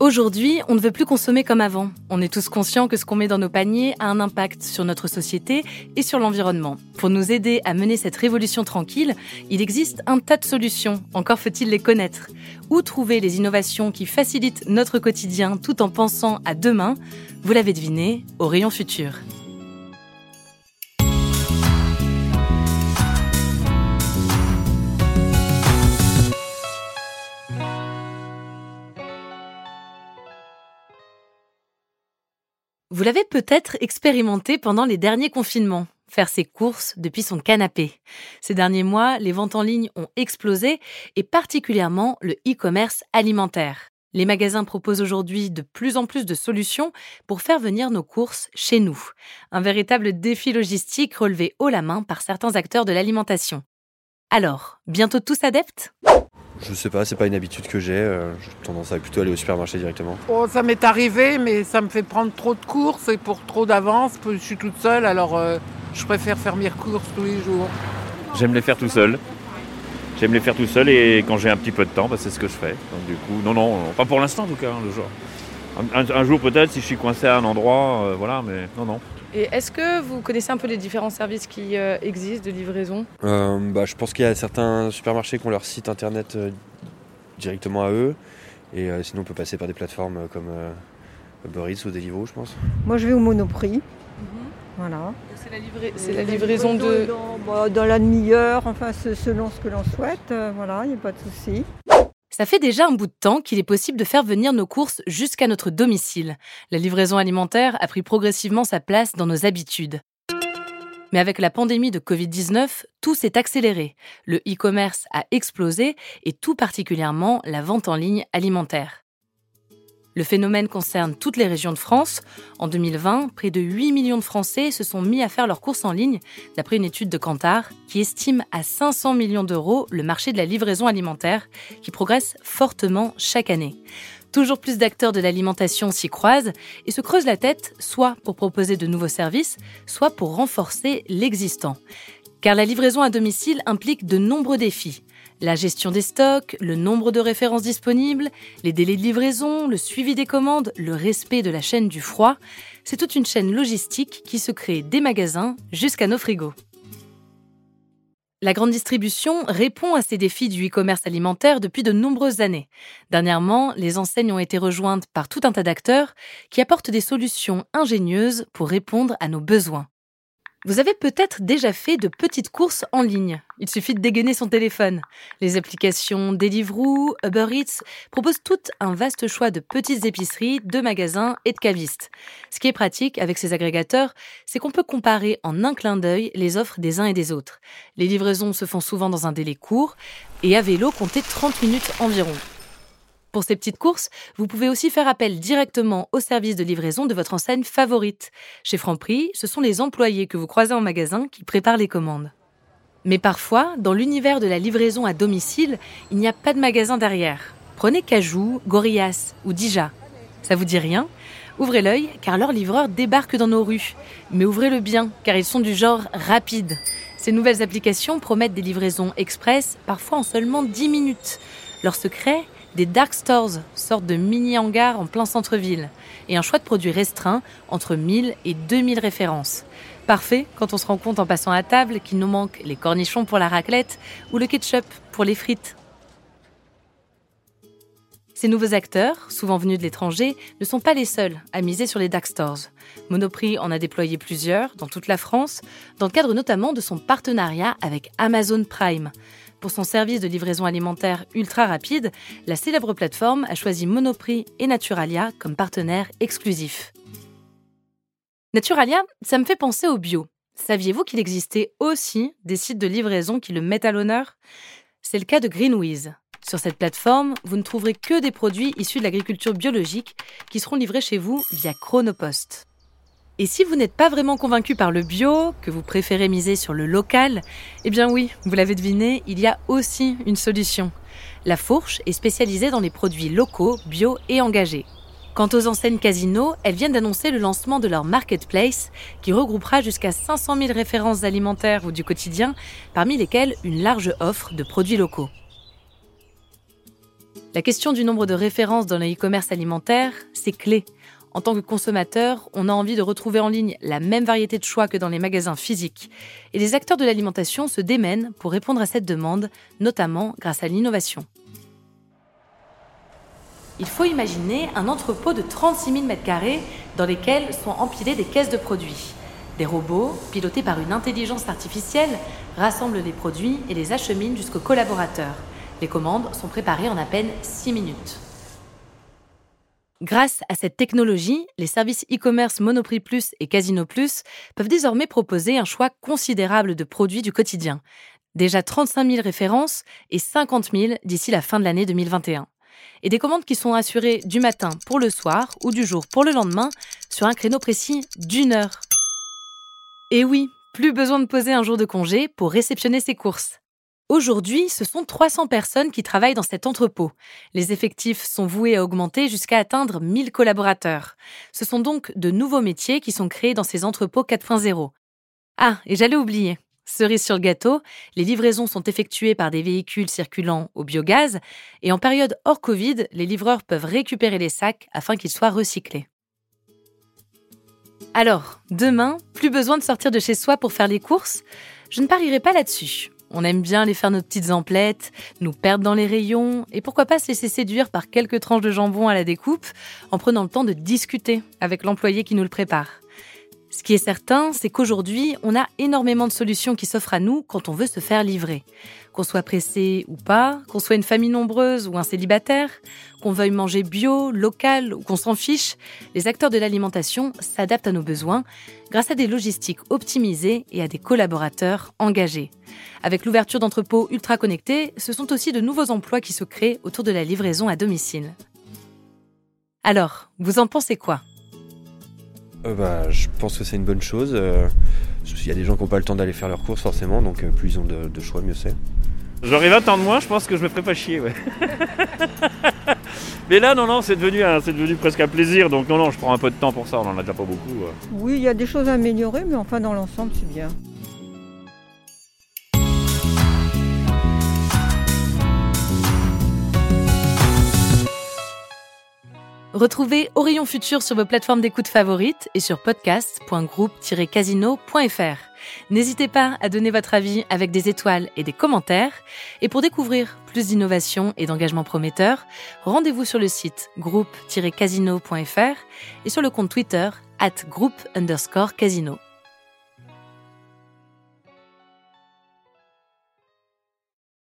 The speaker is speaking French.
Aujourd'hui, on ne veut plus consommer comme avant. On est tous conscients que ce qu'on met dans nos paniers a un impact sur notre société et sur l'environnement. Pour nous aider à mener cette révolution tranquille, il existe un tas de solutions. Encore faut-il les connaître. Où trouver les innovations qui facilitent notre quotidien tout en pensant à demain? Vous l'avez deviné, au rayon futur. Vous l'avez peut-être expérimenté pendant les derniers confinements, faire ses courses depuis son canapé. Ces derniers mois, les ventes en ligne ont explosé et particulièrement le e-commerce alimentaire. Les magasins proposent aujourd'hui de plus en plus de solutions pour faire venir nos courses chez nous. Un véritable défi logistique relevé haut la main par certains acteurs de l'alimentation. Alors, bientôt tous adeptes? Je sais pas, c'est pas une habitude que j'ai. Euh, j'ai tendance à plutôt aller au supermarché directement. Oh, ça m'est arrivé, mais ça me fait prendre trop de courses et pour trop d'avance. Je suis toute seule, alors euh, je préfère faire mes courses tous les jours. J'aime les faire tout seul. J'aime les faire tout seul et quand j'ai un petit peu de temps, bah, c'est ce que je fais. Donc, du coup, non, non, pas pour l'instant en tout cas, hein, le jour. Un, jour peut-être si je suis coincé à un endroit, euh, voilà, mais non, non. Et est-ce que vous connaissez un peu les différents services qui euh, existent de livraison? Euh, bah, Je pense qu'il y a certains supermarchés qui ont leur site internet directement à eux. Et sinon, on peut passer par des plateformes comme Uber Eats ou Deliveroo, je pense. Moi, je vais au Monoprix. Mhm. Voilà. C'est la, livraison de... Dans, dans la demi-heure, enfin, selon ce que l'on souhaite. voilà, il n'y a pas de souci. Ça fait déjà un bout de temps qu'il est possible de faire venir nos courses jusqu'à notre domicile. La livraison alimentaire a pris progressivement sa place dans nos habitudes. Mais avec la pandémie de Covid-19, tout s'est accéléré. Le e-commerce a explosé et tout particulièrement la vente en ligne alimentaire. Le phénomène concerne toutes les régions de France. En 2020, près de 8 millions de Français se sont mis à faire leurs courses en ligne, d'après une étude de Kantar qui estime à 500 millions d'euros le marché de la livraison alimentaire, qui progresse fortement chaque année. Toujours plus d'acteurs de l'alimentation s'y croisent et se creusent la tête, soit pour proposer de nouveaux services, soit pour renforcer l'existant. Car la livraison à domicile implique de nombreux défis. La gestion des stocks, le nombre de références disponibles, les délais de livraison, le suivi des commandes, le respect de la chaîne du froid, c'est toute une chaîne logistique qui se crée des magasins jusqu'à nos frigos. La grande distribution répond à ces défis du e-commerce alimentaire depuis de nombreuses années. Dernièrement, les enseignes ont été rejointes par tout un tas d'acteurs qui apportent des solutions ingénieuses pour répondre à nos besoins. Vous avez peut-être déjà fait de petites courses en ligne. Il suffit de dégainer son téléphone. Les applications Deliveroo, Uber Eats proposent tout un vaste choix de petites épiceries, de magasins et de cavistes. Ce qui est pratique avec ces agrégateurs, c'est qu'on peut comparer en un clin d'œil les offres des uns et des autres. Les livraisons se font souvent dans un délai court et à vélo, comptez 30 minutes environ. Pour ces petites courses, vous pouvez aussi faire appel directement au service de livraison de votre enseigne favorite. Chez Franprix, ce sont les employés que vous croisez en magasin qui préparent les commandes. Mais parfois, dans l'univers de la livraison à domicile, il n'y a pas de magasin derrière. Prenez Cajou, Gorillas ou Dija. Ça vous dit rien? Ouvrez l'œil, car leurs livreurs débarquent dans nos rues. Mais ouvrez-le bien, car ils sont du genre rapide. Ces nouvelles applications promettent des livraisons express, parfois en seulement 10 minutes. Leur secret? Des dark stores, sorte de mini hangars en plein centre-ville, et un choix de produits restreint entre 1000 et 2000 références. Parfait quand on se rend compte en passant à table qu'il nous manque les cornichons pour la raclette ou le ketchup pour les frites. Ces nouveaux acteurs, souvent venus de l'étranger, ne sont pas les seuls à miser sur les dark stores. Monoprix en a déployé plusieurs dans toute la France, dans le cadre notamment de son partenariat avec Amazon Prime. Pour son service de livraison alimentaire ultra rapide, la célèbre plateforme a choisi Monoprix et Naturalia comme partenaires exclusifs. Naturalia, ça me fait penser au bio. Saviez-vous qu'il existait aussi des sites de livraison qui le mettent à l'honneur? C'est le cas de Greenwiz. Sur cette plateforme, vous ne trouverez que des produits issus de l'agriculture biologique qui seront livrés chez vous via Chronopost. Et si vous n'êtes pas vraiment convaincu par le bio, que vous préférez miser sur le local, eh bien oui, vous l'avez deviné, il y a aussi une solution. La Fourche est spécialisée dans les produits locaux, bio et engagés. Quant aux enseignes Casino, elles viennent d'annoncer le lancement de leur marketplace qui regroupera jusqu'à 500 000 références alimentaires ou du quotidien, parmi lesquelles une large offre de produits locaux. La question du nombre de références dans le e-commerce alimentaire, c'est clé. En tant que consommateur, on a envie de retrouver en ligne la même variété de choix que dans les magasins physiques. Et les acteurs de l'alimentation se démènent pour répondre à cette demande, notamment grâce à l'innovation. Il faut imaginer un entrepôt de 36 000 m2 dans lesquels sont empilées des caisses de produits. Des robots, pilotés par une intelligence artificielle, rassemblent les produits et les acheminent jusqu'aux collaborateurs. Les commandes sont préparées en à peine 6 minutes. Grâce à cette technologie, les services e-commerce Monoprix Plus et Casino Plus peuvent désormais proposer un choix considérable de produits du quotidien. Déjà 35 000 références et 50 000 d'ici la fin de l'année 2021 et des commandes qui sont assurées du matin pour le soir ou du jour pour le lendemain sur un créneau précis d'une heure. Et oui, plus besoin de poser un jour de congé pour réceptionner ses courses. Aujourd'hui, ce sont 300 personnes qui travaillent dans cet entrepôt. Les effectifs sont voués à augmenter jusqu'à atteindre 1000 collaborateurs. Ce sont donc de nouveaux métiers qui sont créés dans ces entrepôts 4.0. Ah, et j'allais oublier. Cerise sur le gâteau, les livraisons sont effectuées par des véhicules circulant au biogaz et en période hors Covid, les livreurs peuvent récupérer les sacs afin qu'ils soient recyclés. Alors, demain, plus besoin de sortir de chez soi pour faire les courses? Je ne parierai pas là-dessus. On aime bien les faire nos petites emplettes, nous perdre dans les rayons et pourquoi pas se laisser séduire par quelques tranches de jambon à la découpe en prenant le temps de discuter avec l'employé qui nous le prépare. Ce qui est certain, c'est qu'aujourd'hui, on a énormément de solutions qui s'offrent à nous quand on veut se faire livrer. Qu'on soit pressé ou pas, qu'on soit une famille nombreuse ou un célibataire, qu'on veuille manger bio, local ou qu'on s'en fiche, les acteurs de l'alimentation s'adaptent à nos besoins grâce à des logistiques optimisées et à des collaborateurs engagés. Avec l'ouverture d'entrepôts ultra connectés, ce sont aussi de nouveaux emplois qui se créent autour de la livraison à domicile. Alors, vous en pensez quoi? Euh, bah, Je pense que c'est une bonne chose. Euh, il y a des gens qui n'ont pas le temps d'aller faire leurs courses forcément, donc euh, plus ils ont de, choix, mieux c'est. J'aurais 20 ans de moins, je pense que je me ferais pas chier, ouais. Mais là, non, non, c'est devenu, c'est devenu presque un plaisir, donc non, non, je prends un peu de temps pour ça, on en a déjà pas beaucoup. Oui, il y a des choses à améliorer, mais enfin, dans l'ensemble, c'est bien. Retrouvez Orion Futur sur vos plateformes d'écoute favorites et sur podcast.groupe-casino.fr. N'hésitez pas à donner votre avis avec des étoiles et des commentaires. Et pour découvrir plus d'innovation et d'engagement prometteur, rendez-vous sur le site groupe-casino.fr et sur le compte Twitter at groupe underscore casino.